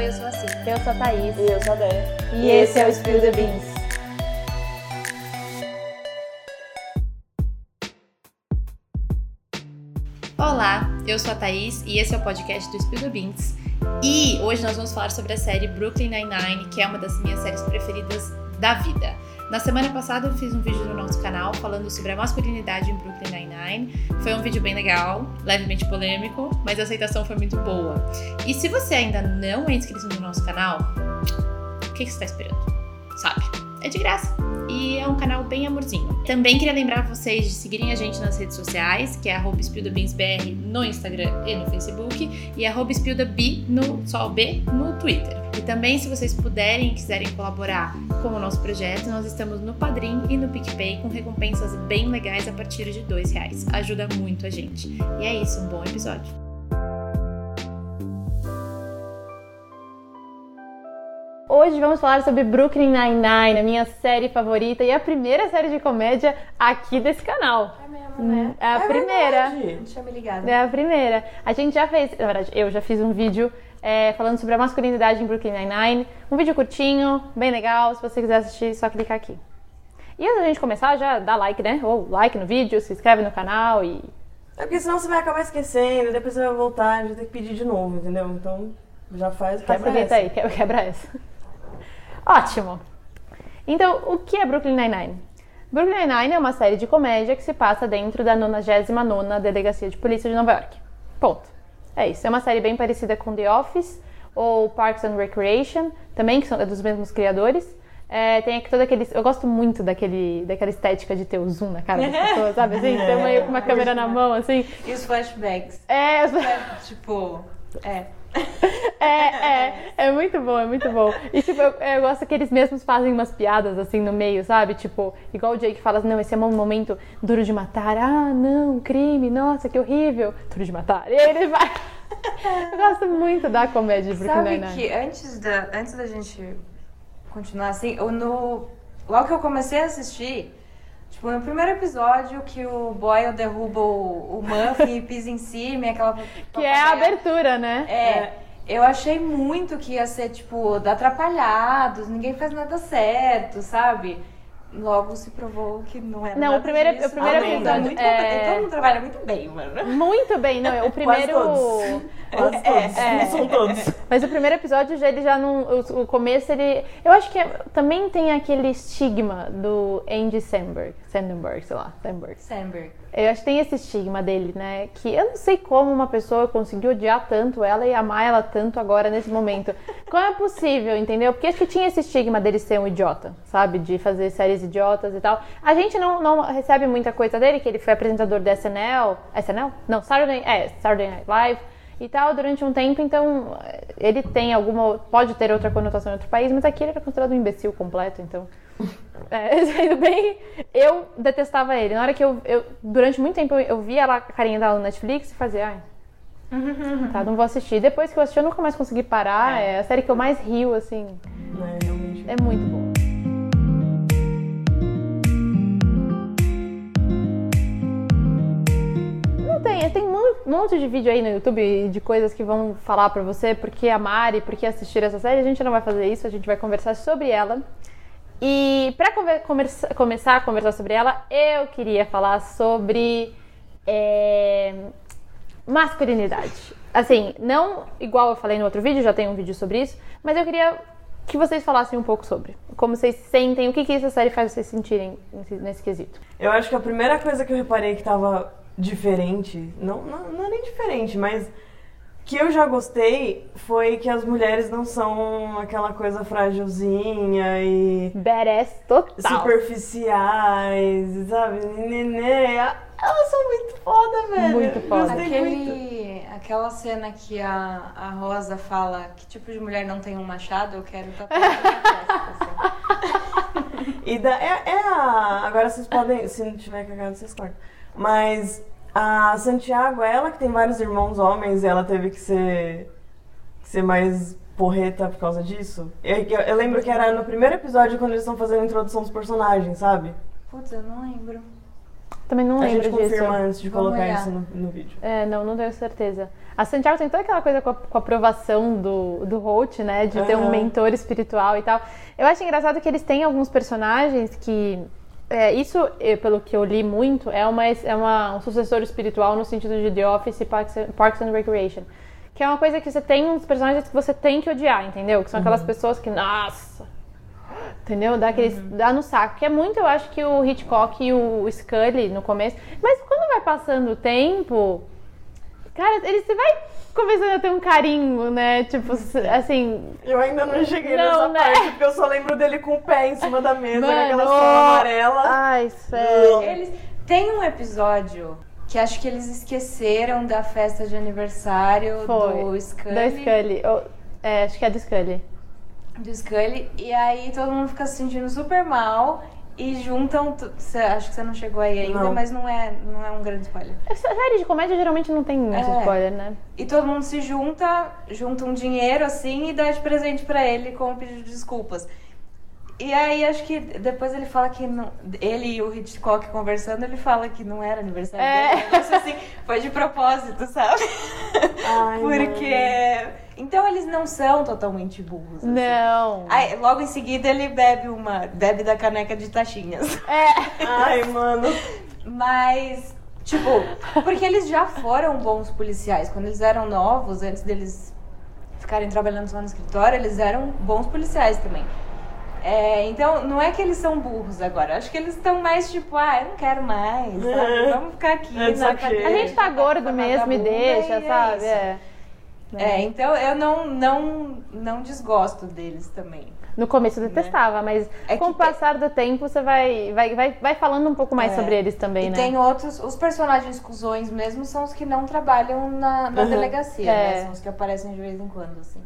Oi, eu sou a Cis. Eu sou a Thaís. E eu sou a Déia. E, e esse é o Spill the Beans. Olá, eu sou a Thaís e esse é o podcast do Spill the Beans. E hoje nós vamos falar sobre a série Brooklyn Nine-Nine, que é uma das minhas séries preferidas da vida. Na semana passada eu fiz um vídeo no nosso canal falando sobre a masculinidade em Brooklyn Nine-Nine. Foi um vídeo bem legal, levemente polêmico, mas a aceitação foi muito boa. E se você ainda não é inscrito no nosso canal, o que, você está esperando? Sabe? É de graça e é um canal bem amorzinho. Também queria lembrar vocês de seguirem a gente nas redes sociais, que é arroba no Instagram e no Facebook, e arroba no só B no Twitter. E também, se vocês puderem e quiserem colaborar com o nosso projeto, nós estamos no Padrim e no PicPay com recompensas bem legais a partir de dois reais. Ajuda muito a gente. E é isso, um bom episódio. Hoje vamos falar sobre Brooklyn Nine-Nine, a minha série favorita e a primeira série de comédia aqui desse canal. É mesmo, né? É a é primeira. Verdade. Não tinha me ligado. É a primeira. A gente já fez, na verdade, eu já fiz um vídeo é, falando sobre a masculinidade em Brooklyn Nine-Nine. Um vídeo curtinho, bem legal. Se você quiser assistir, é só clicar aqui. E antes da gente começar, já dá like, né? Ou like no vídeo, se inscreve no canal e. É porque senão você vai acabar esquecendo, depois você vai voltar e vai ter que pedir de novo, entendeu? Então já faz, quebra essa. aí, quebra essa. Ótimo! Então, o que é Brooklyn Nine-Nine? Brooklyn Nine-Nine é uma série de comédia que se passa dentro da 99ª Delegacia de Polícia de Nova York. Ponto. É isso. É uma série bem parecida com The Office ou Parks and Recreation, também que são é dos mesmos criadores. É, tem aqui todo aquele. Eu gosto muito daquele, daquela estética de ter o zoom na cara das pessoas, sabe? Assim, ter uma, uma câmera na mão, assim. E os flashbacks. É, os... tipo. É. É, é, é muito bom, é muito bom. E tipo, eu, eu, gosto que eles mesmos fazem umas piadas assim no meio, sabe? Tipo, igual o Jake fala, não, esse é um momento duro de matar. Ah, não, crime, nossa, que horrível. Duro de matar. E ele vai. Eu gosto muito da comédia de Sabe Nine-Nine. que antes da, antes da gente continuar assim, eu no, logo que eu comecei a assistir, Tipo, no primeiro episódio que o Boyle derruba o, o Muffin e pisa em cima, e aquela. Que é a abertura, né? É. Eu achei muito que ia ser, tipo, da atrapalhados, ninguém faz nada certo, sabe? Logo se provou que não é Não, o primeiro, disso. o primeiro Ah, episódio. Muito é... Todo mundo trabalha muito bem, mano. Muito bem, não. O primeiro. Quase todos. Quase todos. É, Não são todos. Mas o primeiro episódio já ele já não. O, o começo ele. Eu acho que é- também tem aquele estigma do Andy Samberg. Sandberg, sei lá. Sandberg. Sandberg. Eu acho que tem esse estigma dele, né? Que eu não sei como uma pessoa conseguiu odiar tanto ela e amar ela tanto agora nesse momento. Como é possível, entendeu? Porque acho que tinha esse estigma dele ser um idiota, sabe? De fazer séries idiotas e tal. A gente não, não recebe muita coisa dele, que ele foi apresentador da SNL. SNL? Não, Saturday, é, Saturday Night Live e tal durante um tempo, então ele tem alguma. pode ter outra conotação em outro país, mas aqui ele era considerado um imbecil completo, então. É, sendo bem, eu detestava ele. Na hora que eu, eu durante muito tempo eu, eu via lá a carinha dela no Netflix e fazia, ai, tá, não vou assistir. Depois que eu assisti, eu nunca mais consegui parar. É, a série que eu mais rio, assim. É, realmente. É muito bom. Tem, tem um monte de vídeo aí no YouTube de coisas que vão falar pra você porque amar e porque assistir essa série. A gente não vai fazer isso, a gente vai conversar sobre ela. E para começar a conversar sobre ela, eu queria falar sobre é, masculinidade. Assim, não igual eu falei no outro vídeo, já tem um vídeo sobre isso, mas eu queria que vocês falassem um pouco sobre. Como vocês se sentem, o que, que essa série faz vocês sentirem nesse, nesse quesito. Eu acho que a primeira coisa que eu reparei que tava diferente, não, não, não é nem diferente, mas que eu já gostei foi que as mulheres não são aquela coisa frágilzinha e Badass total. superficiais, sabe? Nenê. Elas são muito foda, velho. Muito foda. Gostei muito. Aquele, aquela cena que a, a Rosa fala que tipo de mulher não tem um machado, eu quero na testa, assim. E da, é, é a. Agora vocês podem. Se não tiver cagado, vocês cortam. Mas a Santiago, ela que tem vários irmãos homens e ela teve que ser. que ser mais porreta por causa disso. Eu, eu, eu lembro que era no primeiro episódio quando eles estão fazendo a introdução dos personagens, sabe? Putz, eu não lembro. Também não A lembro gente disso. confirma antes de Vamos colocar olhar. isso no, no vídeo. É, não, não tenho certeza. A Santiago tem toda aquela coisa com a, com a aprovação do, do Holt, né? De ter um mentor espiritual e tal. Eu acho engraçado que eles têm alguns personagens que. É, isso, eh, pelo que eu li muito, é, uma, é uma, um sucessor espiritual no sentido de The Office e Parks, and- Parks and Recreation. Que é uma coisa que você tem uns personagens que você tem que odiar, entendeu? Que são aquelas pessoas que, nossa, Entendeu? Dá, aqueles, dá no saco. Que é muito, eu acho, que o Hitchcock e o Scully no começo. Mas quando vai passando o tempo, cara, ele você vai começando a ter um carinho, né? Tipo, assim. Eu ainda não cheguei Não, nessa né? parte, porque eu só lembro dele com o pé em cima da mesa, com aquela Mano, sola amarela. Ai, sério. Eles tem um episódio que acho que eles esqueceram da festa de aniversário Foi. do Scully. Da Scully. Eu- é, acho que é do Scully. do Scully, e aí todo mundo fica se sentindo super mal e juntam. tu- cê- acho que você não chegou aí ainda, Não. mas não é, não é um grande spoiler. Essa série de comédia geralmente não tem muito É. spoiler, né? E todo mundo se junta, junta um dinheiro assim e dá de presente pra ele com um pedido de desculpas. E aí acho que depois ele fala que não, ele e o Hitchcock conversando, ele fala que não era aniversário É. dele. Um assim, foi de propósito, sabe? Ai, Porque. Então eles não são totalmente burros. assim. Não. Aí, logo em seguida ele bebe uma. bebe da caneca de taxinhas. É. Ai, mano. Mas, tipo, porque eles já foram bons policiais. Quando eles eram novos, antes deles ficarem trabalhando só no escritório, eles eram bons policiais também. É, então, não é que eles são burros agora. Acho que eles estão mais tipo, ah, eu não quero mais, sabe? É. Vamos ficar aqui É na. A gente tá gordo mesmo e deixa, e é isso. É. Então eu não, não, não desgosto deles também. No começo eu detestava, mas É com o passar do tempo você vai, vai, vai, vai falando um pouco mais É. sobre eles também, e né? tem outros, os personagens cuzões mesmo são os que não trabalham na, na Uhum. delegacia, É. né? São os que aparecem de vez em quando, assim.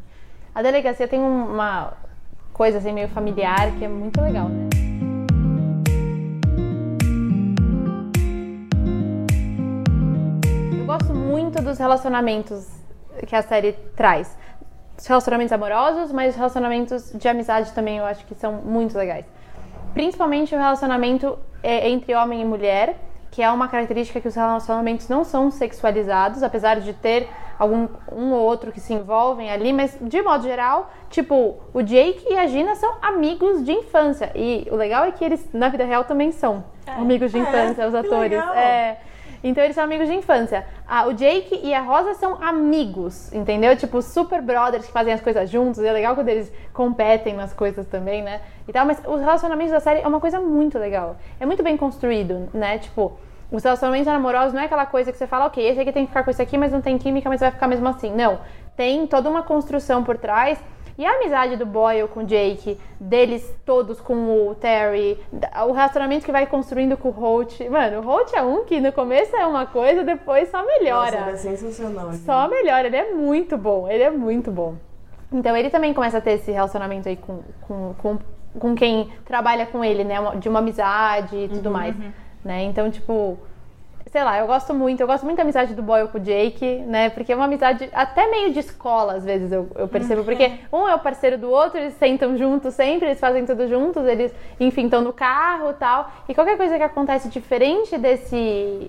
A delegacia tem um- uma coisa assim meio familiar que é muito legal, né? Eu gosto muito dos relacionamentos que a série traz. Os relacionamentos amorosos, mas os relacionamentos de amizade também eu acho que são muito legais. Principalmente o relacionamento é, entre homem e mulher, que é uma característica que os relacionamentos não são sexualizados, apesar de ter algum um ou outro que se envolvem ali, mas de modo geral, tipo, o Jake e a Gina são amigos de infância. E o legal é que eles na vida real também são amigos de É, infância, os que atores. É. Então eles são amigos de infância. Ah, o Jake e a Rosa são amigos, entendeu? Tipo, super brothers que fazem as coisas juntos. É legal quando eles competem nas coisas também, né? E tal, mas os relacionamentos da série é uma coisa muito legal. É muito bem construído, né? Tipo, os relacionamentos amorosos não é aquela coisa que você fala, ok, esse aqui tem que ficar com esse aqui, mas não tem química, mas vai ficar mesmo assim. Não. Tem toda uma construção por trás. E a amizade do Boyle com o Jake, deles todos com o Terry, o relacionamento que vai construindo com o Holt. Mano, o Holt é um que no começo é uma coisa, depois só melhora. Nossa, ele é sensacional. gente. Só melhora, ele é muito bom, ele é muito bom. Então ele também começa a ter esse relacionamento aí com, com, com, com quem trabalha com ele, né? De uma amizade e tudo mais. Né? Então, tipo, sei lá, eu gosto muito, eu gosto muito da amizade do Boyle com o Jake, né? Porque é uma amizade até meio de escola, às vezes, eu, eu percebo. Porque um é o parceiro do outro, eles sentam juntos sempre, eles fazem tudo juntos, eles, enfim, estão no carro e tal. E qualquer coisa que acontece diferente desse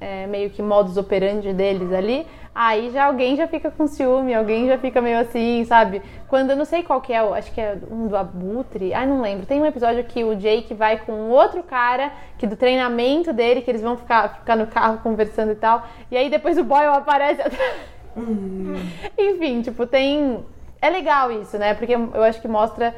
é, meio que modus operandi deles ali, aí já alguém já fica com ciúme, alguém já fica meio assim, sabe? Quando eu não sei qual que é, acho que é um do Abutre, ai não lembro. Tem um episódio que o Jake vai com outro cara, que do treinamento dele, que eles vão ficar, ficar no carro conversando e tal, e aí depois o Boyle aparece atrás. Enfim, tipo, tem. É legal isso, né? Porque eu acho que mostra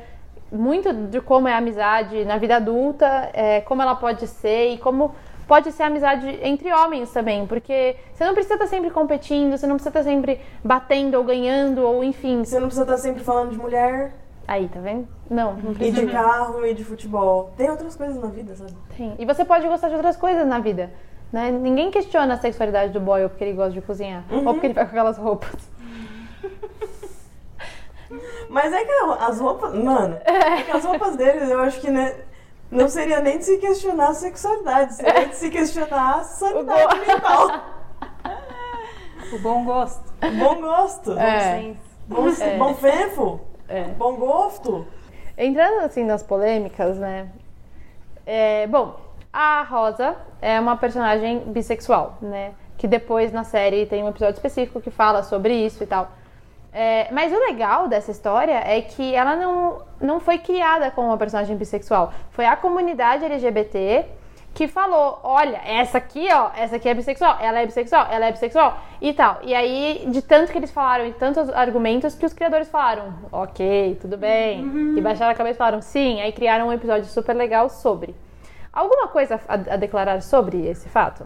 muito de como é a amizade na vida adulta, é, como ela pode ser e como pode ser amizade entre homens também, porque você não precisa estar sempre competindo, você não precisa estar sempre batendo ou ganhando, ou enfim. Você não precisa estar sempre falando de mulher, Aí, tá vendo? Não, não e de carro, e de futebol. Tem outras coisas na vida, sabe? Tem. E você pode gostar de outras coisas na vida. Né? Ninguém questiona a sexualidade do boy ou porque ele gosta de cozinhar. Ou porque ele vai com aquelas roupas. Mas é que as roupas. Mano, é que as roupas deles eu acho que né, não seria nem de se questionar a sexualidade, seria de se questionar a sanidade mental. O bom gosto. Bom gosto. É. Bom, É. bom fefo. É. Bom gosto. Entrando assim nas polêmicas, né? É, bom, A Rosa é uma personagem bissexual, né? Que depois na série tem um episódio específico que fala sobre isso e tal. É, mas o legal dessa história é que ela não, não foi criada como uma personagem bissexual. Foi a comunidade LGBT que falou: olha, essa aqui, ó, essa aqui é bissexual, ela é bissexual, ela é bissexual e tal. E aí, de tanto que eles falaram e tantos argumentos que os criadores falaram: ok, tudo bem. E baixaram a cabeça e falaram: sim. Aí criaram um episódio super legal sobre. Alguma coisa a, a declarar sobre esse fato?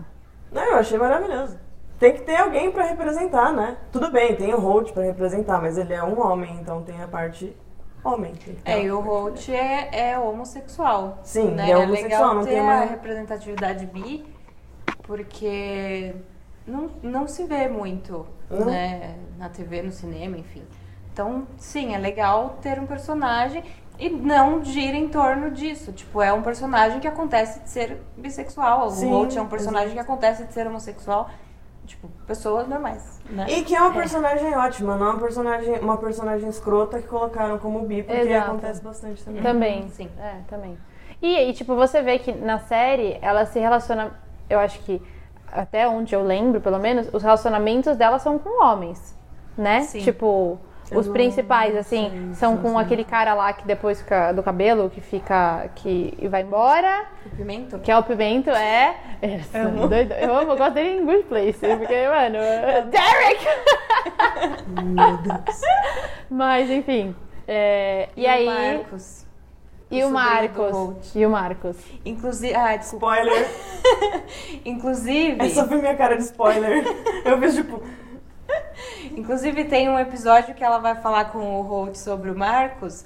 Não, eu achei maravilhoso. Tem que ter alguém pra representar, né? Tudo bem, tem o Holt pra representar, mas ele é um homem, então tem a parte homem. É, e o Holt é, é homossexual. Sim, né? ele é homossexual, legal não ter tem uma- a representatividade bi, porque não, não se vê muito, né? Na TV, no cinema, enfim. Então, sim, é legal ter um personagem e não gira em torno disso. Tipo, é um personagem que acontece de ser bissexual. O Sim, Holt é um personagem que acontece de ser homossexual. Tipo, pessoas normais, né? E que é uma personagem ótima, não é uma personagem, uma personagem escrota que colocaram como bi, porque Exato. acontece bastante também. Também. Sim. É, também. E, e, tipo, você vê que na série ela se relaciona. Eu acho que até onde eu lembro, pelo menos, os relacionamentos dela são com homens, né? Sim. Tipo, os Eu principais, assim, sei, são sim, com sim. aquele cara lá que depois fica do cabelo, que fica. que vai embora, O pimento? que é o pimento, é. Esse doido. Eu amo, eu gosto dele em Good Place, porque, mano. Derek! Meu Deus. Mas, enfim. é, e, o aí. Marcos. E o do Marcos. E o Marcos. Inclusive. Ah, desculpa. Spoiler. Inclusive. É só ver minha cara de spoiler. Eu vejo, tipo, Inclusive tem um episódio que ela vai falar com o Holt sobre o Marcos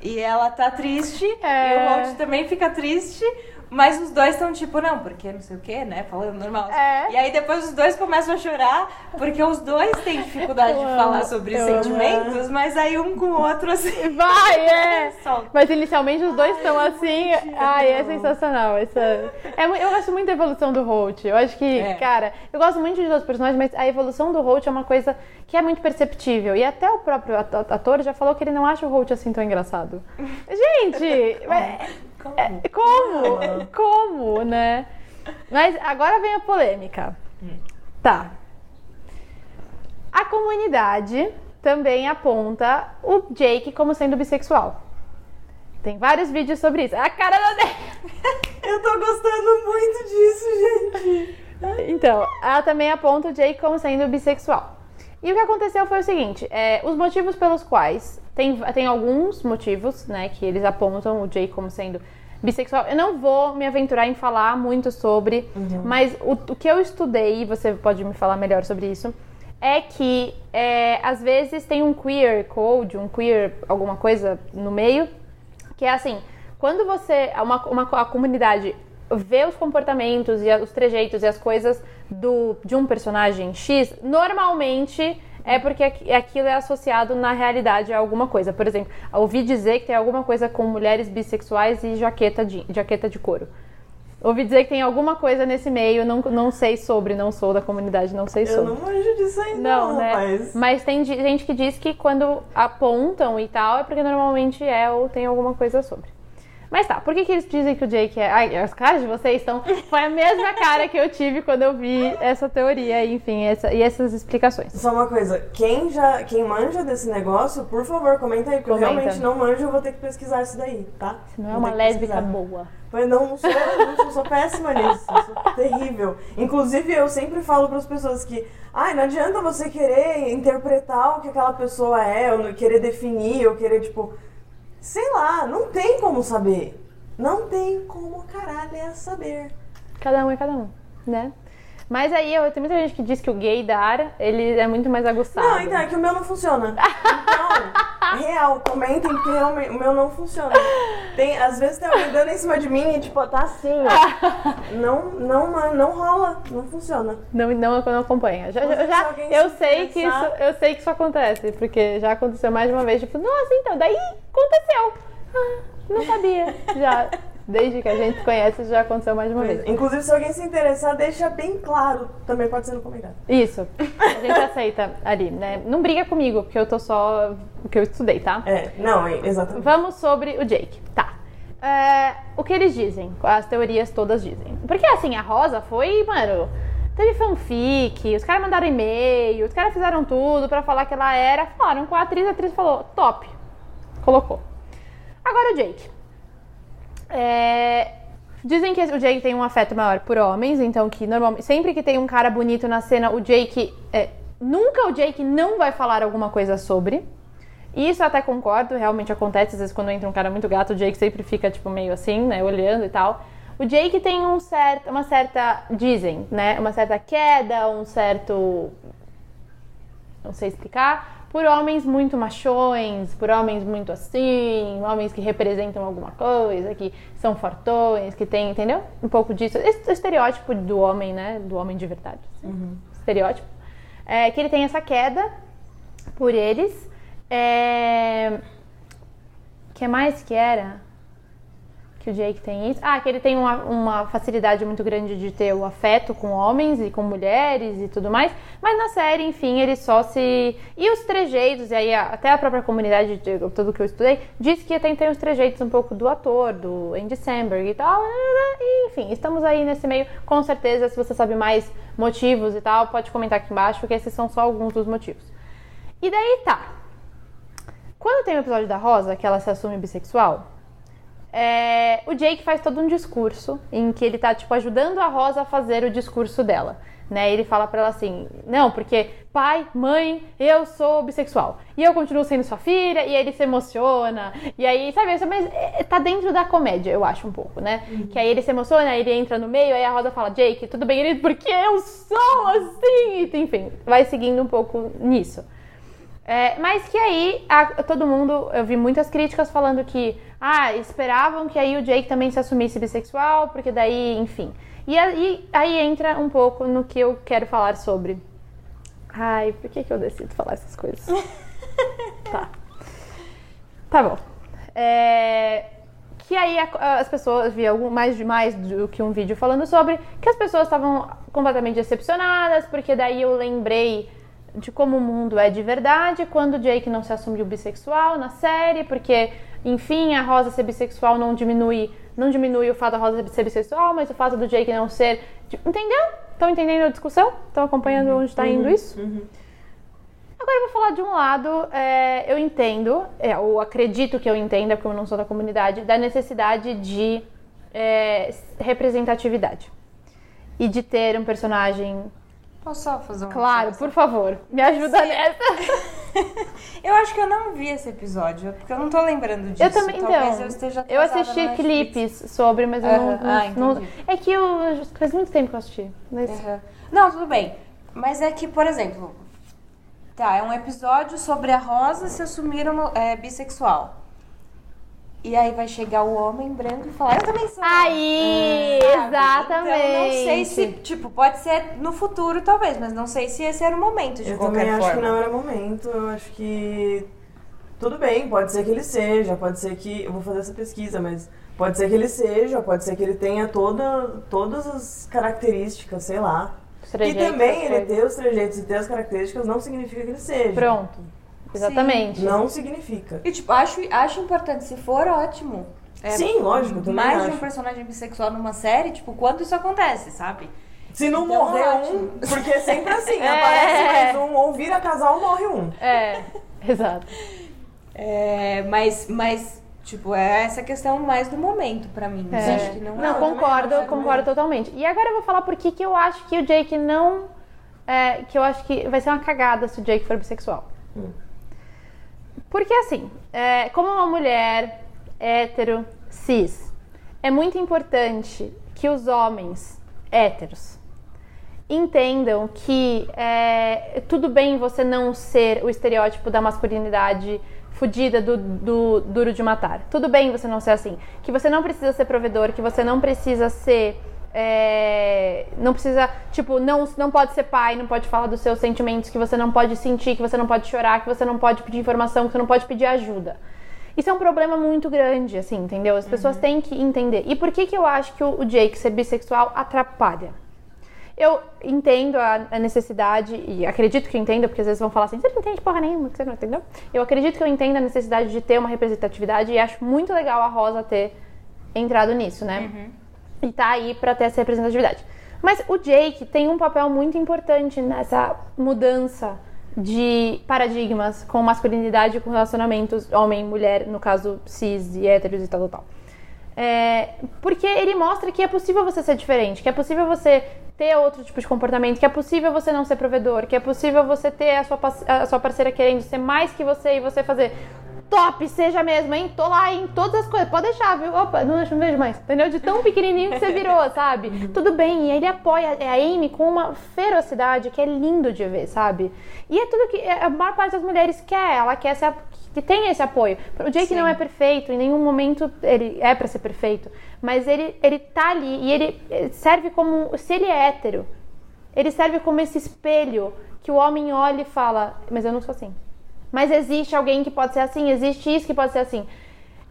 e ela tá triste É. e o Holt também fica triste, mas os dois estão tipo, não, porque não sei o que, né? Falando normal. É. E aí depois os dois começam a chorar porque os dois têm dificuldade de falar sobre eu amo. sentimentos, mas aí um com o outro assim. Vai, é! Mas inicialmente os dois estão assim. Ai, é sensacional. Essa... É, eu gosto muito da evolução do Holt. Eu acho que, É. cara, eu gosto muito de outros personagens, mas a evolução do Holt é uma coisa que é muito perceptível. E até o próprio ato- ator já falou que ele não acha o Holt assim tão engraçado. Gente! mas- é- como? Como, né? Mas agora vem a polêmica. Tá. A comunidade também aponta o Jake como sendo bissexual. Tem vários vídeos sobre isso. A cara da eu tô gostando muito disso, gente. Então, ela também aponta o Jake como sendo bissexual. E o que aconteceu foi o seguinte: é, os motivos pelos quais. Tem, tem alguns motivos, né, que eles apontam o Jake como sendo bissexual. Eu não vou me aventurar em falar muito sobre, mas o, o que eu estudei, você pode me falar melhor sobre isso, é que é, às vezes tem um queer code, um queer alguma coisa no meio, que é assim, quando você, uma, uma a comunidade vê os comportamentos e os trejeitos e as coisas do, de um personagem X, normalmente é porque aqu- aquilo é associado na realidade a alguma coisa. Por exemplo, ouvi dizer que tem alguma coisa com mulheres bissexuais e jaqueta de, jaqueta de couro. Ouvi dizer que tem alguma coisa nesse meio, não, não sei sobre, não sou da comunidade, não sei Eu sobre. não manjo disso aí, Não, não, né? rapaz. Mas tem gente que diz que quando apontam e tal, é porque normalmente é ou tem alguma coisa sobre. Mas tá, por que, que eles dizem que o Jake é. Ai, as caras de vocês estão. Foi a mesma cara que eu tive quando eu vi essa teoria, enfim, essa- e essas explicações. Só uma coisa, quem já, quem manja desse negócio, por favor, comenta aí, porque Comenta. eu realmente não manjo, eu vou ter que pesquisar isso daí, tá? Não é uma lésbica boa. Mas não, não sou, não sou, sou péssima nisso, eu sou terrível. Inclusive, eu sempre falo para as pessoas que, ai, não adianta você querer interpretar o que aquela pessoa é, ou querer definir, ou querer, tipo, sei lá, não tem como saber. Não tem como caralho é saber. Cada um é cada um, né? Mas aí eu, tem muita gente que diz que o gaydar, ele é muito mais aguçado. Não, então é que o meu não funciona. Então, real, comentem porque realmente o meu não funciona. Tem, às vezes tem alguém dando em cima de mim e tipo, tá assim, ó. Não, não, não rola, não funciona. Não, não, não acompanha. Já, já, se já- alguém eu se sei que isso, eu sei que isso acontece, porque já aconteceu mais de uma vez, tipo, nossa, então, daí aconteceu. Ah, não sabia. Já, desde que a gente conhece, já aconteceu mais de uma vez. Inclusive, se alguém se interessar, deixa bem claro. Também pode ser no comentário. Isso. A gente aceita ali, né? Não briga comigo, porque eu tô só que eu estudei, tá? É, não, é, exatamente. Vamos sobre o Jake. Tá. é, o que eles dizem, as teorias todas dizem. Porque assim, a Rosa foi, mano, teve fanfic, os caras mandaram e-mail, os caras fizeram tudo pra falar que ela era, falaram com a atriz, a atriz falou, top, colocou. Agora o Jake. É, dizem que o Jake tem um afeto maior por homens, então que normalmente, sempre que tem um cara bonito na cena, o Jake, é, nunca o Jake não vai falar alguma coisa sobre. Isso eu até concordo, realmente acontece, às vezes quando entra um cara muito gato, o Jake sempre fica, tipo, meio assim, né, olhando e tal. O Jake tem um certo, uma certa, dizem, né, uma certa queda, um certo, não sei explicar, por homens muito machões, por homens muito assim, homens que representam alguma coisa, que são fortões, que tem, entendeu? Um pouco disso, esse estereótipo do homem, né, do homem de verdade, assim. estereótipo, é, que ele tem essa queda por eles, é... que mais que era? Que o Jake tem isso? Ah, que ele tem uma, uma facilidade muito grande de ter o afeto com homens e com mulheres e tudo mais. Mas na série, enfim, ele só se. E os trejeitos, e aí até a própria comunidade, de tudo que eu estudei, disse que tem, tem os trejeitos um pouco do ator, do Andy Samberg e tal. E, enfim, estamos aí nesse meio. Com certeza, se você sabe mais motivos e tal, pode comentar aqui embaixo, porque esses são só alguns dos motivos. E daí tá. Quando tem o episódio da Rosa, que ela se assume bissexual, é, o Jake faz todo um discurso em que ele tá, tipo, ajudando a Rosa a fazer o discurso dela. Né? Ele fala pra ela assim: Não, porque pai, mãe, eu sou bissexual. E eu continuo sendo sua filha. E aí ele se emociona. E aí, sabe, mas é, tá dentro da comédia, eu acho um pouco, né? Que aí ele se emociona, aí ele entra no meio. Aí a Rosa fala: Jake, tudo bem? Ele, porque eu sou assim. Enfim, vai seguindo um pouco nisso. É, mas que aí a- todo mundo, eu vi muitas críticas falando que ah, esperavam que aí o Jake também se assumisse bissexual, porque daí, enfim. E aí, aí entra um pouco no que eu quero falar sobre. Ai, por que, que eu decido falar essas coisas? tá. Tá bom. É, que aí as pessoas vi algum mais de mais do que um vídeo falando sobre que as pessoas estavam completamente decepcionadas porque daí eu lembrei de como o mundo é de verdade quando o Jake não se assumiu bissexual na série porque enfim a Rosa ser bissexual não diminui não diminui o fato da Rosa ser bissexual mas o fato do Jake não ser de- entendeu estão entendendo a discussão estão acompanhando onde está indo isso Agora eu vou falar de um lado, é, eu entendo, é, ou acredito que eu entenda, porque eu não sou da comunidade, da necessidade de é, representatividade. E de ter um personagem. Posso só fazer uma Claro, por favor, me ajuda nessa. Eu acho que eu não vi esse episódio, porque eu não tô lembrando disso. Eu também, Talvez então. eu esteja Eu assisti clipes sobre, mas eu não. Ah, não- é que eu. Faz muito tempo que eu assisti. Mas... Não, tudo bem. Mas é que, por exemplo, tá, é um episódio sobre a Rosa se assumir é, bissexual. E aí vai chegar o homem branco e falar, eu também sou. Aí, Sabe? exatamente. Então, não sei se, tipo, pode ser no futuro talvez, mas não sei se esse era o momento de Eu qualquer também acho forma. que não era momento. Eu acho que. Tudo bem, pode ser que ele seja, pode ser que. Eu vou fazer essa pesquisa, mas pode ser que ele seja, pode ser que ele tenha toda, todas as características, sei lá. Os E trejeitos, também ele ter os trejeitos e ter as características não significa que ele seja. Pronto. Exatamente. Não significa. E, tipo, acho, acho importante, se for ótimo. É, Sim, lógico, eu também Mais de acho. um personagem bissexual numa série, tipo, quando isso acontece, sabe? Se não Então, morrer ótimo. um, porque é sempre assim, É. aparece mais um, ou vira casal, morre um. É, exato. É, mas, mas, tipo, é essa questão mais do momento pra mim. É. Acho que não, Não, eu também concordo, acho, concordo totalmente. E agora eu vou falar por que que eu acho que o Jake não. é, que eu acho que vai ser uma cagada se o Jake for bissexual. Hum. Porque assim, é, como uma mulher hétero, cis, é muito importante que os homens héteros entendam que é, tudo bem você não ser o estereótipo da masculinidade fudida do, do duro de matar. Tudo bem você não ser assim. Que você não precisa ser provedor, que você não precisa ser. É, não precisa, tipo, não, não pode ser pai, não pode falar dos seus sentimentos, que você não pode sentir, que você não pode chorar, que você não pode pedir informação, que você não pode pedir ajuda. Isso é um problema muito grande, assim, entendeu? As pessoas têm que entender. E por que, que eu acho que o Jake ser bissexual atrapalha? Eu entendo a, a necessidade, e acredito que entenda, porque às vezes vão falar assim, você não entende porra nenhuma, que você não entendeu. Eu acredito que eu entendo a necessidade de ter uma representatividade e acho muito legal a Rosa ter entrado nisso, né? E tá aí pra ter essa representatividade. Mas o Jake tem um papel muito importante nessa mudança de paradigmas com masculinidade, com relacionamentos homem, mulher, no caso cis e héteros e tal, tal, tal. É, porque ele mostra que é possível você ser diferente, que é possível você ter outro tipo de comportamento, que é possível você não ser provedor, que é possível você ter a sua, a sua parceira querendo ser mais que você e você fazer top, seja mesmo, hein? Tô lá em todas as coisas, pode deixar, viu? Opa, não, não vejo mais, entendeu? De tão pequenininho que você virou, sabe? Tudo bem, e ele apoia a Amy com uma ferocidade que é lindo de ver, sabe? E é tudo que a maior parte das mulheres quer, ela quer ser, que tem esse apoio. O Jake Sim. não é perfeito, em nenhum momento ele é pra ser perfeito, mas ele, ele tá ali e ele eh, serve como, se ele é hétero, ele serve como esse espelho que o homem olha e fala, mas eu não sou assim. Mas existe alguém que pode ser assim, existe isso que pode ser assim.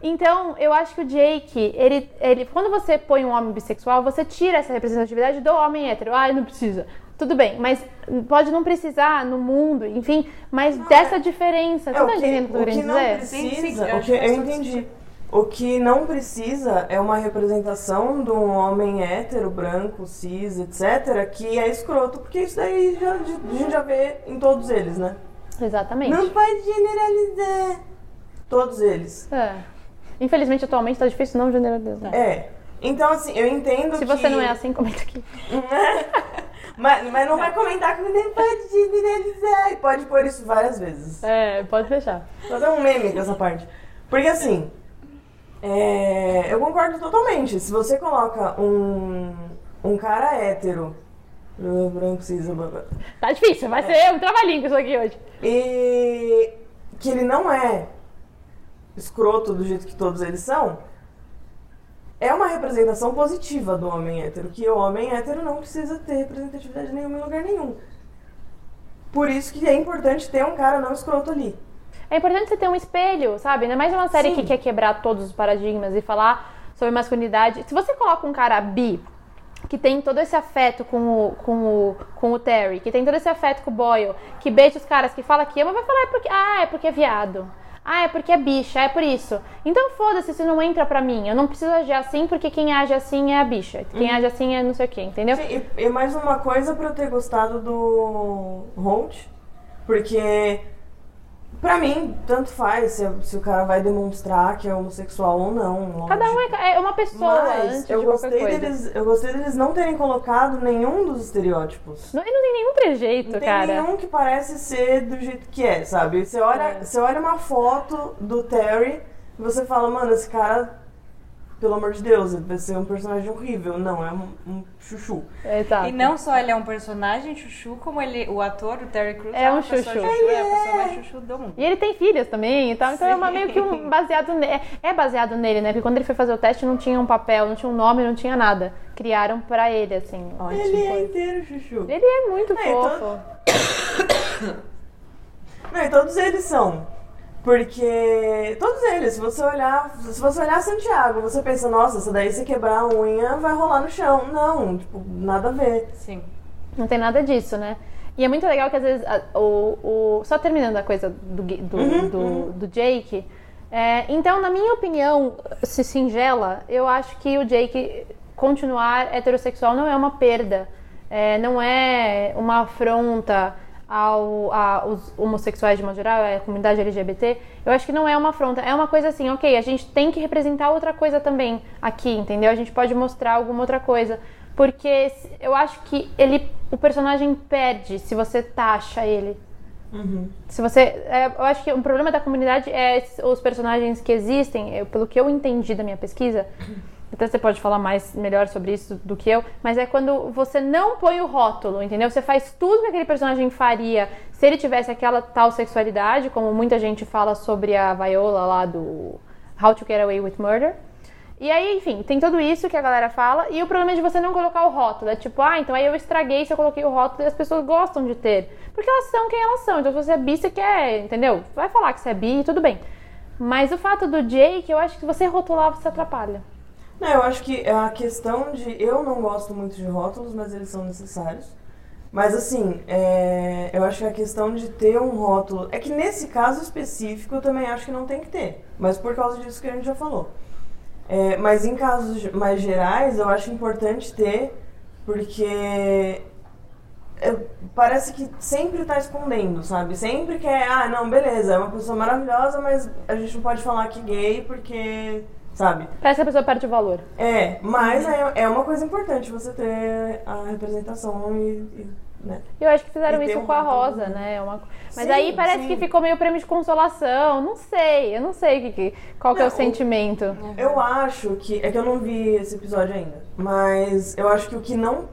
Então, eu acho que o Jake, ele, ele, quando você põe um homem bissexual, você tira essa representatividade do homem hétero. Ah, não precisa. Tudo bem, mas pode não precisar no mundo, enfim, mas dessa diferença. Você É, o tá que, entendendo o eu não dizer? precisa, o que, eu entendi. O que não precisa é uma representação de um homem hétero, branco, cis, etc., que é escroto, porque isso daí já, a gente já vê em todos eles, né? Exatamente. Não pode generalizar. Todos eles. É. Infelizmente, atualmente tá difícil não generalizar. É. Então, assim, eu entendo Se que... você não é assim, comenta aqui. mas, mas não vai comentar que nem pode generalizar. E pode pôr isso várias vezes. É, pode deixar. Fazer um meme com essa parte. Porque assim, é, eu concordo totalmente. Se você coloca um, um cara hétero, branco, blá, Tá difícil, vai ser um trabalhinho com isso aqui hoje. e que ele não é escroto do jeito que todos eles são, é uma representação positiva do homem hétero, que o homem hétero não precisa ter representatividade nenhuma em lugar nenhum. Por isso que é importante ter um cara não escroto ali. É importante você ter um espelho, sabe? Ainda mais uma série Sim. que quer quebrar todos os paradigmas e falar sobre masculinidade. Se você coloca um cara bi, que tem todo esse afeto com o, com o, com o Terry, que tem todo esse afeto com o Boyle, que beija os caras, que fala que ama, vai falar é porque, ah, é porque é viado. Ah, é porque é bicha, é por isso. Então foda-se, isso não entra pra mim. Eu não preciso agir assim porque quem age assim é a bicha. Quem age assim é não sei o quê, entendeu? Sim, e, e mais uma coisa pra eu ter gostado do Holt, porque pra mim, tanto faz se, se o cara vai demonstrar que é homossexual ou não. Cada um lógico. é, é uma pessoa Mas antes eu de qualquer gostei, coisa. deles, eu gostei deles não terem colocado nenhum dos estereótipos. Não, e não tem nenhum trejeito, Não tem cara. nenhum que parece ser do jeito que é, sabe? Você olha, É. você olha uma foto do Terry e você fala, mano, esse cara, pelo amor de Deus, ele vai ser um personagem horrível. Não, é um, um chuchu. Exato. E não só ele é um personagem chuchu, como ele, o ator, o Terry Crews, É um uma pessoa chuchu. chuchu. É a pessoa mais chuchu do mundo. E ele tem filhas também e tal, então é uma meio que um baseado nele. É baseado nele, né? Porque quando ele foi fazer o teste não tinha um papel, não tinha um nome, não tinha nada. Criaram pra ele, assim. Ótimo. Ele é inteiro chuchu. Ele é muito É, então- fofo. Não, e todos eles são. Porque todos eles, se você olhar, se você olhar Santiago, você pensa, nossa, essa daí se quebrar a unha vai rolar no chão. Não, tipo, nada a ver. Sim. Não tem nada disso, né? E é muito legal que às vezes a- o, o- só terminando a coisa do, do, Uhum, do, do Jake. é, então, na minha opinião, se singela, eu acho que o Jake continuar heterossexual não é uma perda, é, não é uma afronta ao, aos homossexuais de modo geral, à comunidade LGBT. Eu acho que não é uma afronta, é uma coisa assim, ok, a gente tem que representar outra coisa também aqui, entendeu? A gente pode mostrar alguma outra coisa. Porque eu acho que ele, o personagem perde se você taxa ele. Se você, é, eu acho que o problema da comunidade é os personagens que existem, eu- pelo que eu entendi da minha pesquisa. Até você pode falar mais melhor sobre isso do que eu, mas é quando você não põe o rótulo, entendeu? Você faz tudo que aquele personagem faria se ele tivesse aquela tal sexualidade, como muita gente fala sobre a Viola lá do How to Get Away with Murder. E aí, enfim, tem tudo isso que a galera fala, e o problema é de você não colocar o rótulo. É tipo, ah, então aí eu estraguei se eu coloquei o rótulo e as pessoas gostam de ter. Porque elas são quem elas são. Então, se você é bi, você quer, entendeu? Vai falar que você é bi tudo bem. Mas o fato do Jake, eu acho que se você rotular, você atrapalha. Não, eu acho que é a questão de. Eu não gosto muito de rótulos, mas eles são necessários. Mas assim, é, eu acho que a questão de ter um rótulo. É que nesse caso específico eu também acho que não tem que ter. Mas por causa disso que a gente já falou. É, mas em casos mais gerais, eu acho importante ter, porque é, parece que sempre tá escondendo, sabe? Sempre que é, ah, não, beleza, é uma pessoa maravilhosa, mas a gente não pode falar que gay porque, sabe? Parece que a pessoa perde o valor. É, mas é, é uma coisa importante você ter a representação e, e né? Eu acho que fizeram E isso um com a Rosa, né? né? É uma- Mas Sim, aí parece sim. que ficou meio prêmio de consolação. Não sei, eu não sei que, qual que é o Não, o- sentimento. Eu acho que. É que eu não vi esse episódio ainda. Mas eu acho que o que não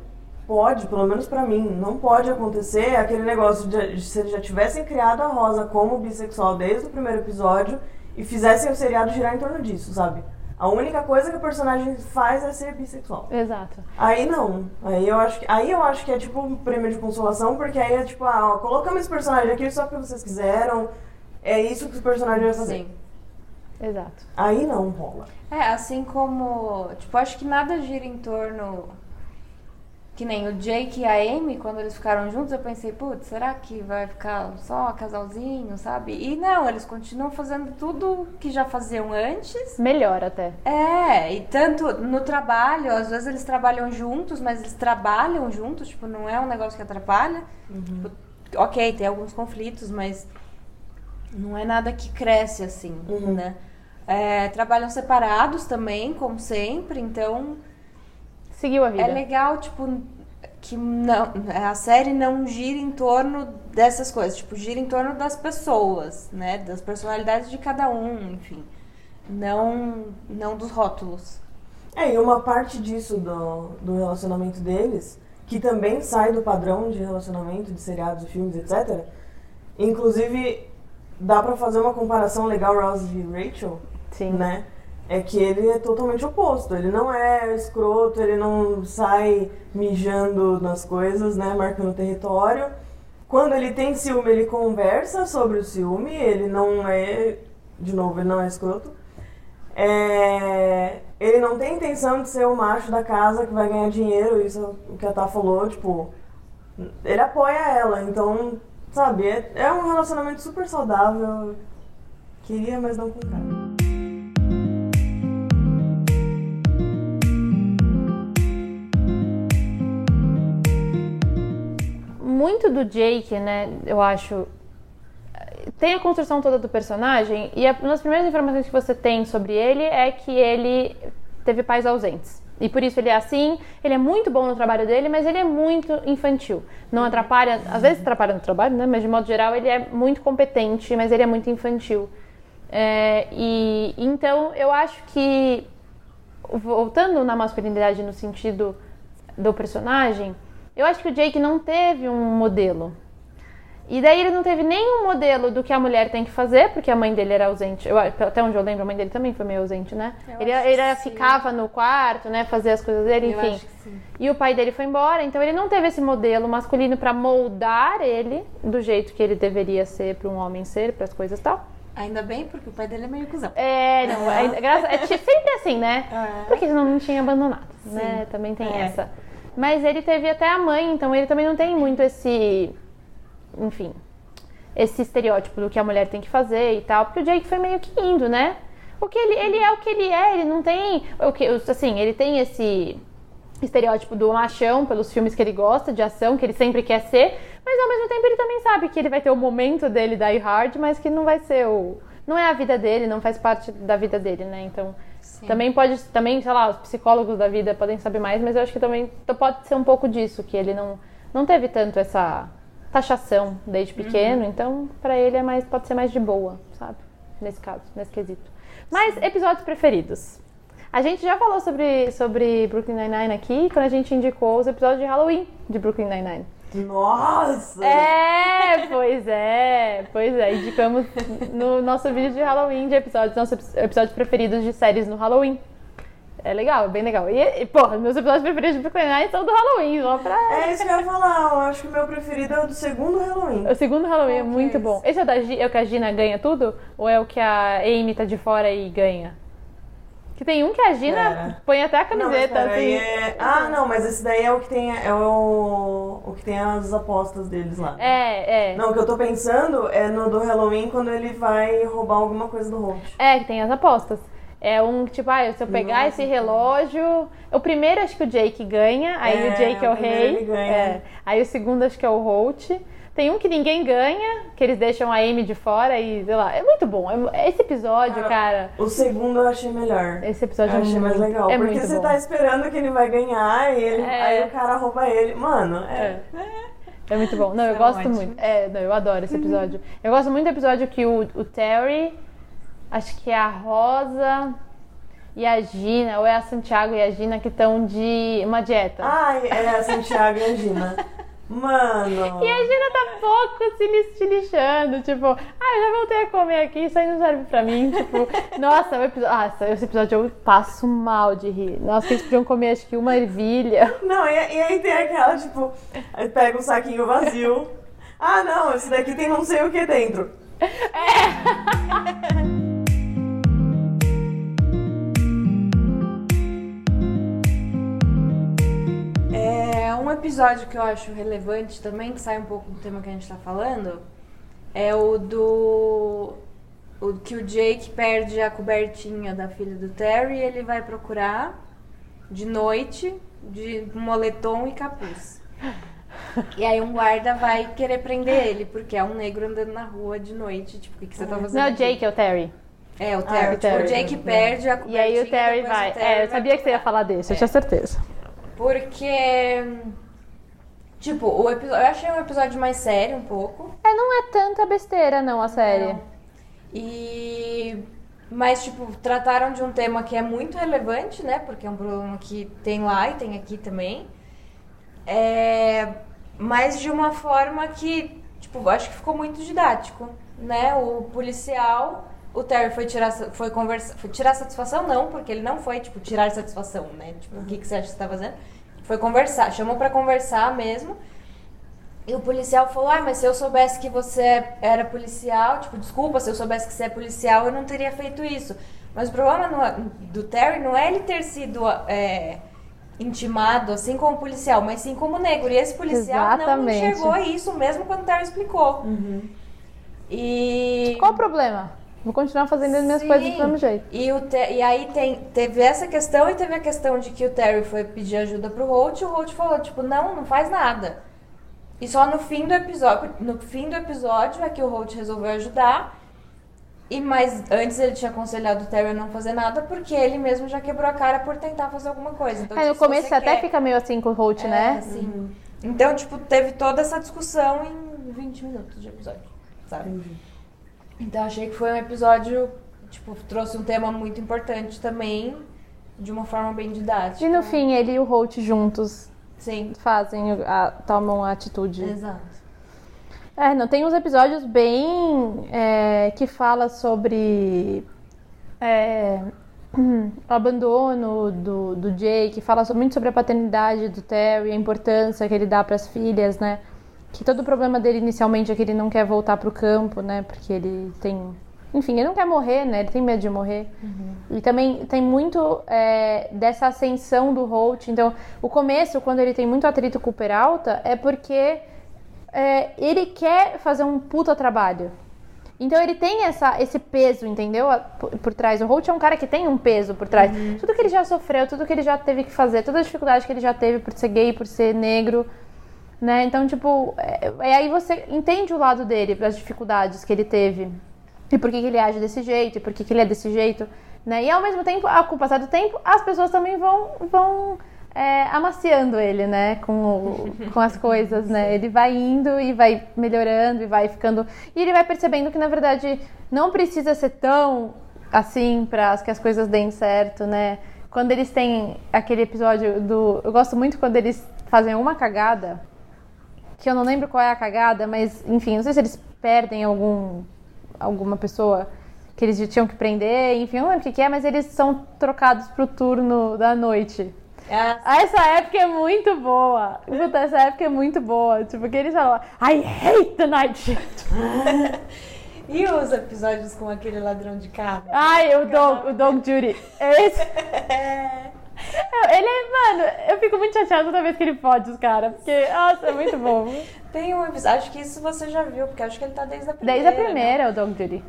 pode, pelo menos pra mim, não pode acontecer é aquele negócio de, de se eles já tivessem criado a Rosa como bissexual desde o primeiro episódio e fizessem o seriado girar em torno disso, sabe? A única coisa que a personagem faz é ser bissexual. Exato. Aí não. Aí eu acho que, aí eu acho que é tipo um prêmio de consolação, porque aí é tipo, ah, ó, colocamos esse personagem aqui só porque vocês quiseram. É isso que o personagem vai fazer. Sim. Exato. Aí não rola. É, assim como. Tipo, acho que nada gira em torno. Que nem o Jake e a Amy, quando eles ficaram juntos, eu pensei, putz, será que vai ficar só casalzinho, sabe? E não, eles continuam fazendo tudo que já faziam antes. Melhor até. É, e tanto no trabalho, às vezes eles trabalham juntos, mas eles trabalham juntos, tipo, não é um negócio que atrapalha. Tipo, ok, tem alguns conflitos, mas não é nada que cresce assim, Uhum. né? É, trabalham separados também, como sempre, então Seguiu a vida. é legal, tipo, que não, a série não gira em torno dessas coisas, tipo, gira em torno das pessoas, né? Das personalidades de cada um, enfim. Não, não dos rótulos. É, e uma parte disso do, do relacionamento deles, que também sai do padrão de relacionamento de seriados e filmes, etc. Inclusive, dá pra fazer uma comparação legal Ross e Rachel, Sim. né? É que ele é totalmente oposto. Ele não é escroto, ele não sai mijando nas coisas, né? Marcando território. Quando ele tem ciúme, ele conversa sobre o ciúme. Ele não é. De novo, ele não é escroto. É, ele não tem intenção de ser o macho da casa que vai ganhar dinheiro, isso é o que a Tá falou, tipo, ele apoia ela, então, sabe, é, é um relacionamento super saudável. Queria, mas não com cara. Muito do Jake, né, eu acho, tem a construção toda do personagem e uma das primeiras informações que você tem sobre ele é que ele teve pais ausentes. E por isso ele é assim, ele é muito bom no trabalho dele, mas ele é muito infantil. Não atrapalha, às vezes atrapalha no trabalho, né? Mas de modo geral ele é muito competente, mas ele é muito infantil. É, e então eu acho que voltando na masculinidade no sentido do personagem, eu acho que o Jake não teve um modelo. E daí ele não teve nenhum modelo do que a mulher tem que fazer, porque a mãe dele era ausente. Eu, até onde eu lembro, a mãe dele também foi meio ausente, né? Eu Ele, ele sim. ficava no quarto, né? Fazia as coisas dele, Eu enfim. acho que sim. E o pai dele foi embora, então ele não teve esse modelo masculino pra moldar ele do jeito que ele deveria ser para um homem ser, para as coisas e tal. Ainda bem, porque o pai dele é meio cuzão. É, não, é, graça- é sempre assim, né? É. Porque senão não tinha abandonado, né? Também tem É. essa. Mas ele teve até a mãe, então ele também não tem muito esse. Enfim. Esse estereótipo do que a mulher tem que fazer e tal. Porque o Jake foi meio que indo, né? O que ele, ele é o que ele é, ele não tem. O que, assim, ele tem esse estereótipo do machão pelos filmes que ele gosta, de ação, que ele sempre quer ser, mas ao mesmo tempo ele também sabe que ele vai ter o momento dele die hard, mas que não vai ser o. Não é a vida dele, não faz parte da vida dele, né? Então. Sim. Também pode, também, sei lá, os psicólogos da vida podem saber mais, mas eu acho que também pode ser um pouco disso, que ele não, não teve tanto essa taxação desde pequeno, então pra ele é mais, pode ser mais de boa, sabe? Nesse caso, nesse quesito. Mas episódios preferidos. A gente já falou sobre, sobre Brooklyn Nine-Nine aqui, quando a gente indicou os episódios de Halloween de Brooklyn Nine-Nine. Nossa! É, pois é, pois é. Indicamos no nosso vídeo de Halloween de episódios, nossos episódios preferidos de séries no Halloween. É legal, bem legal. E, e porra, meus episódios preferidos de Brooklyn Nine são do Halloween, só pra. É isso que eu ia falar, eu acho que o meu preferido é o do segundo Halloween. O segundo Halloween é é muito esse? bom. Esse é da, é o que a Gina ganha tudo? Ou é o que a Amy tá de fora e ganha? Que tem um que a Gina põe até a Não, camiseta, aí assim. é... Ah, não, mas esse daí é o que tem, é o, o que tem as apostas deles lá. É, é. Não, o que eu tô pensando é no do Halloween quando ele vai roubar alguma coisa do Holt. É, que tem as apostas. É um tipo, ah, se eu pegar Nossa, esse relógio. O primeiro acho que o Jake ganha, aí É, o Jake é o o rei. é. Aí o segundo acho que é o Holt. Tem um que ninguém ganha, que eles deixam a Amy de fora e, sei lá, é muito bom. É- Esse episódio, Cara, cara. O segundo eu achei melhor. Esse episódio Eu é achei muito, mais legal. É porque você bom. tá esperando que ele vai ganhar e ele, É. aí o cara rouba ele. Mano, é. É muito bom. Não, eu gosto ótimos. muito. É, não, eu adoro esse episódio. Eu gosto muito do episódio que o, o Terry, acho que é a Rosa e a Gina, ou é a Santiago e a Gina que estão de uma dieta. Ai, é a Santiago e a Gina. Mano. E a Gina tá pouco se li- se lixando, tipo, ah, eu já voltei a comer aqui, isso aí não serve pra mim. Tipo, nossa, o episódio, ah, esse episódio eu passo mal de rir. Nossa, eles podiam comer acho que uma ervilha. Não, e, e aí tem aquela, tipo, pega um saquinho vazio. Ah, não, esse daqui tem não sei o que dentro. É, episódio que eu acho relevante também, que sai um pouco do tema que a gente tá falando, é o do. O que o Jake perde a cobertinha da filha do Terry e ele vai procurar de noite, de moletom e capuz. E aí um guarda vai querer prender ele, porque é um negro andando na rua de noite. Tipo, o que, que você tá fazendo? Não é o aqui? Jake, é o Terry. É, o Ah, Terry. é o Tipo, Terry. o Jake perde a E cobertinha aí o Terry vai. o Terry É, eu vai sabia que você ia falar desse, eu É. tinha certeza. Porque. Tipo, o episódio. Eu achei um episódio mais sério um pouco. É, não é tanta besteira, não, a série. Não. E. Mas, tipo, trataram de um tema que é muito relevante, né? Porque é um problema que tem lá e tem aqui também. É... Mas de uma forma que, tipo, acho que ficou muito didático, né? O policial, o Terry foi tirar, foi conversar, foi tirar satisfação, não, porque ele não foi, tipo, tirar satisfação, né? Tipo, o que, que você acha que você tá fazendo? Foi conversar, chamou pra conversar mesmo. E o policial falou: Ah, mas se eu soubesse que você era policial, tipo, desculpa, se eu soubesse que você é policial, eu não teria feito isso. Mas o problema não do Terry não é ele ter sido é, intimado assim como policial, mas sim como negro. E esse policial não Exatamente. enxergou isso mesmo quando o Terry explicou. E. Qual o problema? Vou continuar fazendo as minhas Sim. coisas do mesmo jeito. E, o Te- e aí tem, teve essa questão e teve a questão de que o Terry foi pedir ajuda pro Holt e o Holt falou, tipo, não, não faz nada. E só no fim do episódio, no fim do episódio é que o Holt resolveu ajudar. E mas antes ele tinha aconselhado o Terry a não fazer nada porque ele mesmo já quebrou a cara por tentar fazer alguma coisa. Então, É, tipo, no se começo até quer- fica meio assim com o Holt, é, né? Sim. Então, tipo, teve toda essa discussão em 20 minutos de episódio, sabe? Então achei que foi um episódio, tipo, trouxe um tema muito importante também, de uma forma bem didática. E no fim, ele e o Holt juntos Sim. fazem, a, tomam a atitude. Exato. É, não, tem uns episódios bem é, que fala sobre é, o abandono do, do Jake, fala muito sobre a paternidade do Terry, a importância que ele dá para as filhas, né? Que todo o problema dele inicialmente é que ele não quer voltar pro campo, né? Porque ele tem. Enfim, ele não quer morrer, né? Ele tem medo de morrer. E também tem muito é, dessa ascensão do Holt. Então, o começo, quando ele tem muito atrito com o Peralta, é porque é, ele quer fazer um puta trabalho. Então ele tem essa, esse peso, entendeu? Por, por trás. O Holt é um cara que tem um peso por trás. Tudo que ele já sofreu, tudo que ele já teve que fazer, toda a dificuldade que ele já teve por ser gay, por ser negro, né? Então, tipo, é, é aí você entende o lado dele, as dificuldades que ele teve. E por que, que ele age desse jeito, e por que, que ele é desse jeito, né? E ao mesmo tempo, com o passar do tempo, as pessoas também vão, vão é, amaciando ele, né? Com, o- com as coisas, né? Ele vai indo e vai melhorando e vai ficando. E ele vai percebendo que, na verdade, não precisa ser tão assim para que as coisas deem certo, né? Quando eles têm aquele episódio do. Eu gosto muito quando eles fazem uma cagada, que eu não lembro qual é a cagada, mas enfim, não sei se eles perdem algum alguma pessoa que eles já tinham que prender, enfim, eu não lembro o que, é, mas eles são trocados pro turno da noite. Ah, Ah, Essa época é muito boa. Puta, essa época é muito boa. Tipo, que eles falam, I hate the night shift. e os episódios com aquele ladrão de carro? Ai, o Dog, o Dog Judy. Esse. Ele é, mano, eu fico muito chateada toda vez que ele fode os caras. Porque, nossa, é muito bom. Tem um episódio, acho que isso você já viu, porque acho que ele tá desde a primeira. Desde a né? primeira, o Dog Judy.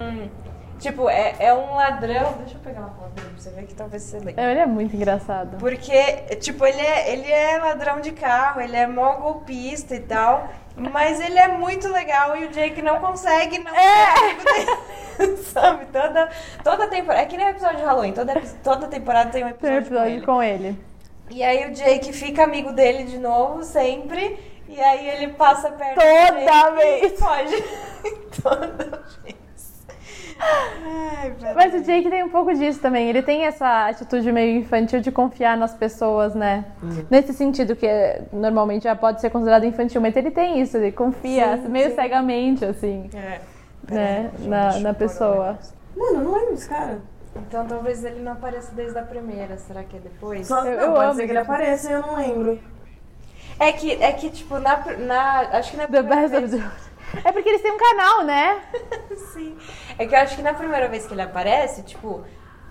Tipo, é, é um ladrão. Deixa eu pegar uma foto dele pra você ver que talvez você lembre. Ele é muito engraçado. Porque, tipo, ele é, ele é ladrão de carro, ele é mó golpista e tal. Mas ele é muito legal e o Jake não consegue não é. Sabe? Toda, toda temporada. É que nem o episódio de Halloween. Toda, toda temporada tem um Tem um episódio, com episódio ele. com ele. E aí o Jake fica amigo dele de novo, sempre. E aí ele passa perto Toda vez. E foge. Toda vez. Mas o Jake tem um pouco disso também. Ele tem essa atitude meio infantil de confiar nas pessoas, né? Nesse sentido que é, normalmente já pode ser considerado infantil, mas ele tem isso, ele confia Sim, meio sim. cegamente, assim, É. né? Peraí, Na, na pessoa. Mano, eu não lembro desse cara. Então talvez ele não apareça desde a primeira. Será que é depois? Só, Eu- não, eu pode amo ser que ele. apareça e eu não lembro. É que, é que tipo, na, na. Acho que na The primeira best vez. of the... É porque eles têm um canal, né? Sim. É que eu acho que na primeira vez que ele aparece, tipo,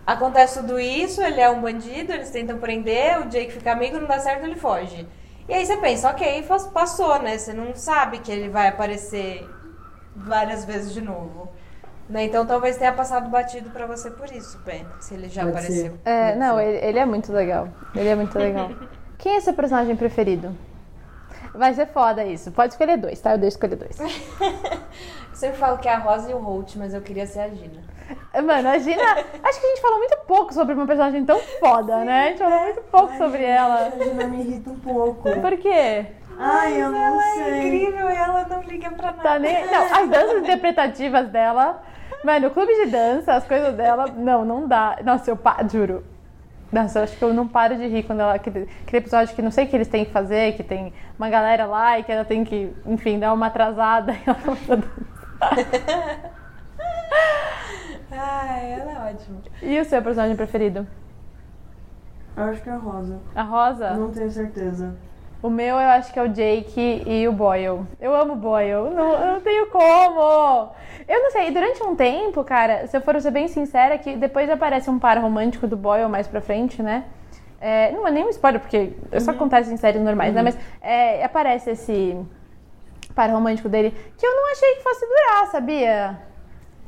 acontece tudo isso, ele é um bandido, eles tentam prender, o Jake fica amigo, não dá certo, ele foge. E aí você pensa, ok, faz- passou, né? Você não sabe que ele vai aparecer várias vezes de novo. Né? Então talvez tenha passado batido pra você por isso, Ben, se ele já Pode apareceu. É, não, ele, ele é muito legal. Ele é muito legal. Quem é seu personagem preferido? Vai ser foda isso. Pode escolher dois, tá? Eu deixo escolher dois. Eu sempre falo que é a Rosa e o Holt, mas eu queria ser a Gina. Mano, a Gina. Acho que a gente falou muito pouco sobre uma personagem tão foda, né? A gente falou muito pouco sobre ela. A Gina me irrita um pouco. Por quê? Ai, eu não ela é sei. incrível e ela não liga pra nada. Tá nem... Não, as danças interpretativas dela. Mano, o clube de dança, as coisas dela. Não, não dá. Nossa, eu pa... juro. Nossa, eu acho que eu não paro de rir quando ela. Aquele, aquele episódio que não sei o que eles têm que fazer, que tem uma galera lá e que ela tem que, enfim, dar uma atrasada e ela começa a. Ai, ela é ótima. E o seu personagem preferido? Eu acho que é a Rosa. A Rosa? Não tenho certeza. O meu eu acho que é o Jake e o Boyle. Eu amo o Boyle. Não, eu não tenho como. Eu não sei, durante um tempo, cara, se eu for ser bem sincera, que depois aparece um par romântico do Boyle mais pra frente, né? É, não é nem um spoiler, porque só acontece em séries normais, né? Mas é, aparece esse par romântico dele, que eu não achei que fosse durar, sabia?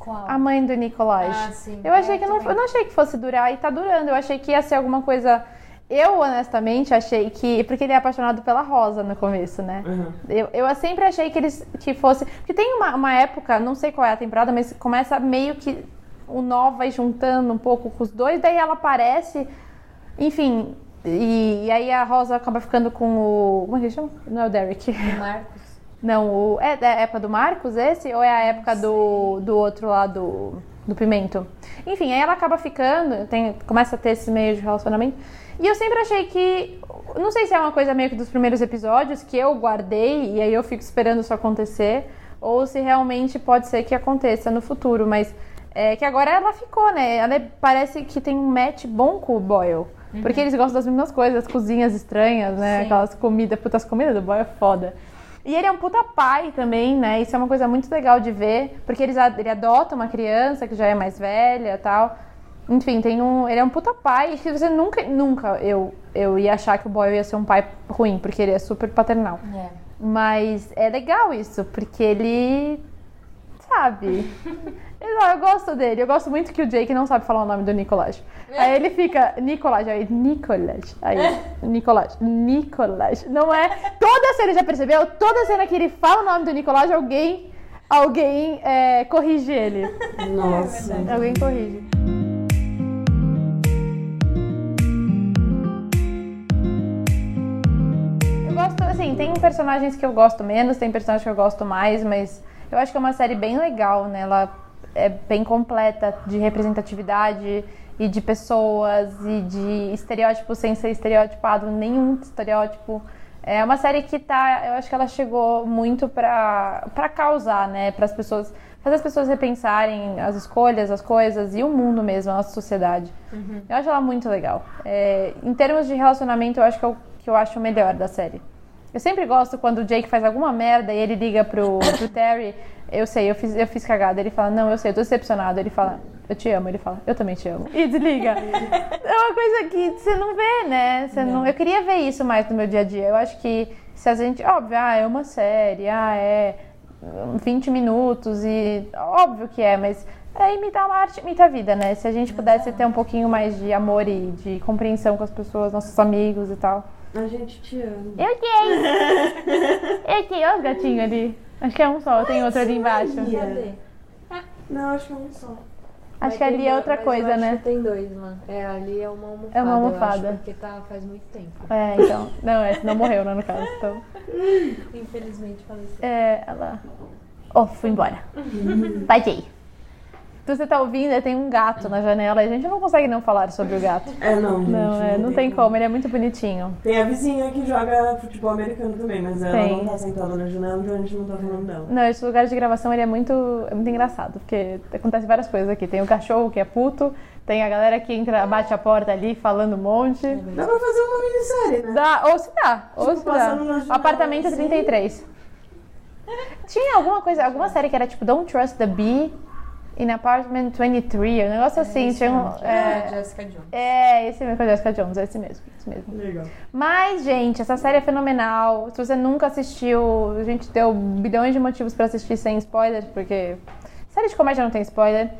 Qual? A mãe do Nicolás. Ah, sim. Eu achei É, que não, eu não achei que fosse durar e tá durando. Eu achei que ia ser alguma coisa. Eu, honestamente, achei que. Porque ele é apaixonado pela Rosa no começo, né? Uhum. Eu, eu sempre achei que eles que fosse. Porque tem uma, uma época, não sei qual é a temporada, mas começa meio que o Nó vai juntando um pouco com os dois, daí ela aparece. Enfim. E, e aí a Rosa acaba ficando com o. Como é que ele chama? Não é o Derek. Marcos. Não, o, é da época do Marcos esse? Ou é a época do, do outro lá do, do Pimento? Enfim, aí ela acaba ficando, tem, começa a ter esse meio de relacionamento. E eu sempre achei que. Não sei se é uma coisa meio que dos primeiros episódios que eu guardei e aí eu fico esperando isso acontecer. Ou se realmente pode ser que aconteça no futuro, mas é que agora ela ficou, né? Ela é- parece que tem um match bom com o Boyle. Porque eles gostam das mesmas coisas, cozinhas estranhas, né? Sim. Aquelas comidas, putas comidas do Boyle é foda. E ele é um puta pai também, né? Isso é uma coisa muito legal de ver, porque eles, ele adota uma criança que já é mais velha e tal. Enfim, tem um, ele é um puta pai. E que você nunca, nunca eu, eu ia achar que o Boyle ia ser um pai ruim, porque ele é super paternal. É. Mas é legal isso, porque ele. Sabe? Eu, eu gosto dele. Eu gosto muito que o Jake não sabe falar o nome do Nicolás. Aí ele fica Nicolás, aí Nicolás. Aí, Nicolás, Nicolás. Não é. Toda cena, já percebeu? Toda cena que ele fala o nome do Nicolás, alguém. Alguém é, corrige ele. Nossa. Alguém corrige. Assim, tem personagens que eu gosto menos, tem personagens que eu gosto mais, mas eu acho que é uma série bem legal, né? Ela é bem completa de representatividade e de pessoas e de estereótipos sem ser estereotipado, nenhum estereótipo. É uma série que tá, eu acho que ela chegou muito pra, pra causar, né? Para as pessoas, fazer as pessoas repensarem as escolhas, as coisas e o mundo mesmo, a nossa sociedade. Eu acho ela muito legal. É, em termos de relacionamento, eu acho que é o que eu acho o melhor da série. Eu sempre gosto quando o Jake faz alguma merda e ele liga pro, pro Terry, eu sei, eu fiz, eu fiz cagada. Ele fala, não, eu sei, eu tô decepcionado. Ele fala, eu te amo. Ele fala, eu também te amo. E desliga. é uma coisa que você não vê, né? Você não. eu queria ver isso mais no meu dia a dia. Eu acho que se a gente. Óbvio, ah, é uma série, ah, é 20 minutos e. Óbvio que é, mas é imitar a arte, imita a vida, né? Se a gente pudesse ter um pouquinho mais de amor e de compreensão com as pessoas, nossos amigos e tal. A gente te ama. Eu tenho! Eu tenho, olha os gatinhos ali. Acho que é um só, tem outro ali embaixo. Cadê? Não, acho que é um só. Acho que ali é outra coisa, né? tem dois lá. É, ali é uma almofada. É uma eu almofada. acho, porque tá faz muito tempo. É, então. Não, esse não morreu, né, no caso. Então. Infelizmente faleceu. É, ela. Oh, fui embora. Vai, Jay. Você tá ouvindo, tem um gato na janela e a gente não consegue não falar sobre o gato. É, não, gente. Não, é, não tem como, ele é muito bonitinho. Tem a vizinha que joga futebol americano também, mas ela Tem. não tá sentada na janela, então a gente não tá falando dela. Não, esse lugar de gravação ele é muito, é muito engraçado, porque acontece várias coisas aqui. Tem o cachorro que é puto, tem a galera que entra, bate a porta ali falando um monte. Dá pra fazer uma minissérie, né? Dá, ou se dá, ou se dá. Apartamento assim. 33. Tinha alguma coisa, alguma série que era tipo Don't Trust the Bee in Apartment 23, um negócio assim. Tinha um, É, é, Jessica Jones. é, esse mesmo com a Jessica Jones, é esse mesmo, esse mesmo. Legal. Mas, gente, essa série é fenomenal. Se você nunca assistiu, a gente deu bilhões de motivos pra assistir sem spoiler, porque série de comédia não tem spoiler.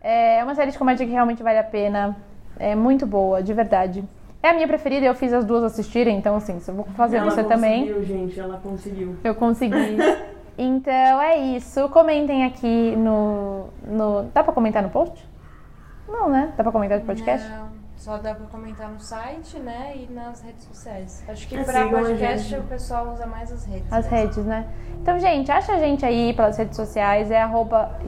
É uma série de comédia que realmente vale a pena. É muito boa, de verdade. É a minha preferida, eu fiz as duas assistirem, então assim, eu vou fazer ela você também. conseguiu, gente, ela conseguiu. Eu consegui. Então é isso. Comentem aqui no, no. Dá pra comentar no post? Não, né? Dá pra comentar no podcast? Não, só dá pra comentar no site, né? E nas redes sociais. Acho que É, pra podcast o pessoal usa mais as redes. As né? redes, né? Então, gente, acha a gente aí pelas redes sociais, é arroba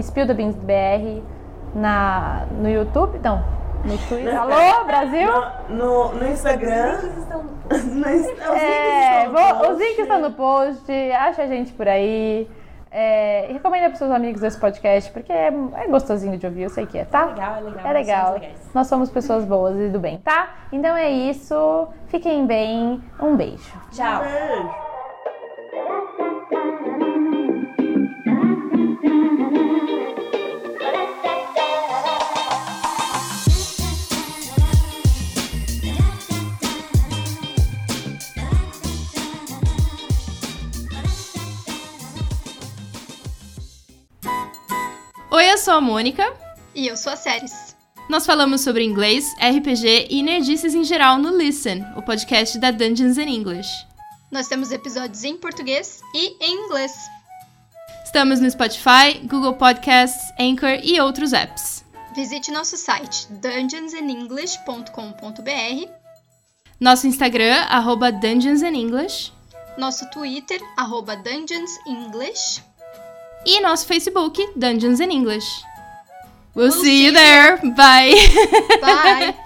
na, no YouTube, não, no Twitter. Alô, Brasil? No, no, no Instagram. No no os links É, estão no vou- os post. links estão no post, acha a gente por aí. É, e recomenda pros seus amigos esse podcast, porque é, é gostosinho de ouvir, eu sei que é, tá? legal, é legal. É legal. nós somos. Nós somos pessoas boas e do bem, tá? Então é isso. Fiquem bem. Um beijo. Tchau. Beijo. Sou a Mônica. E eu sou a Séries. Nós falamos sobre inglês, RPG e nerdices em geral no Listen, o podcast da Dungeons and English. Nós temos episódios em português e em inglês. Estamos no Spotify, Google Podcasts, Anchor e outros apps. Visite nosso site dungeonsandenglish.com.br, Nosso Instagram, arroba Dungeons English. nosso Twitter, arroba dungeonsenglish. E nosso Facebook, Dungeons and English. We'll, see you there. Bye! Bye!